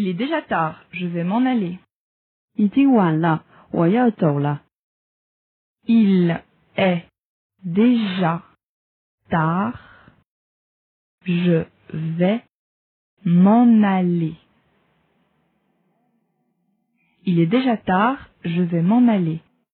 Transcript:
Il est déjà tard, je vais m'en aller. Il est déjà tard, je vais m'en aller. Il est déjà tard, je vais m'en aller.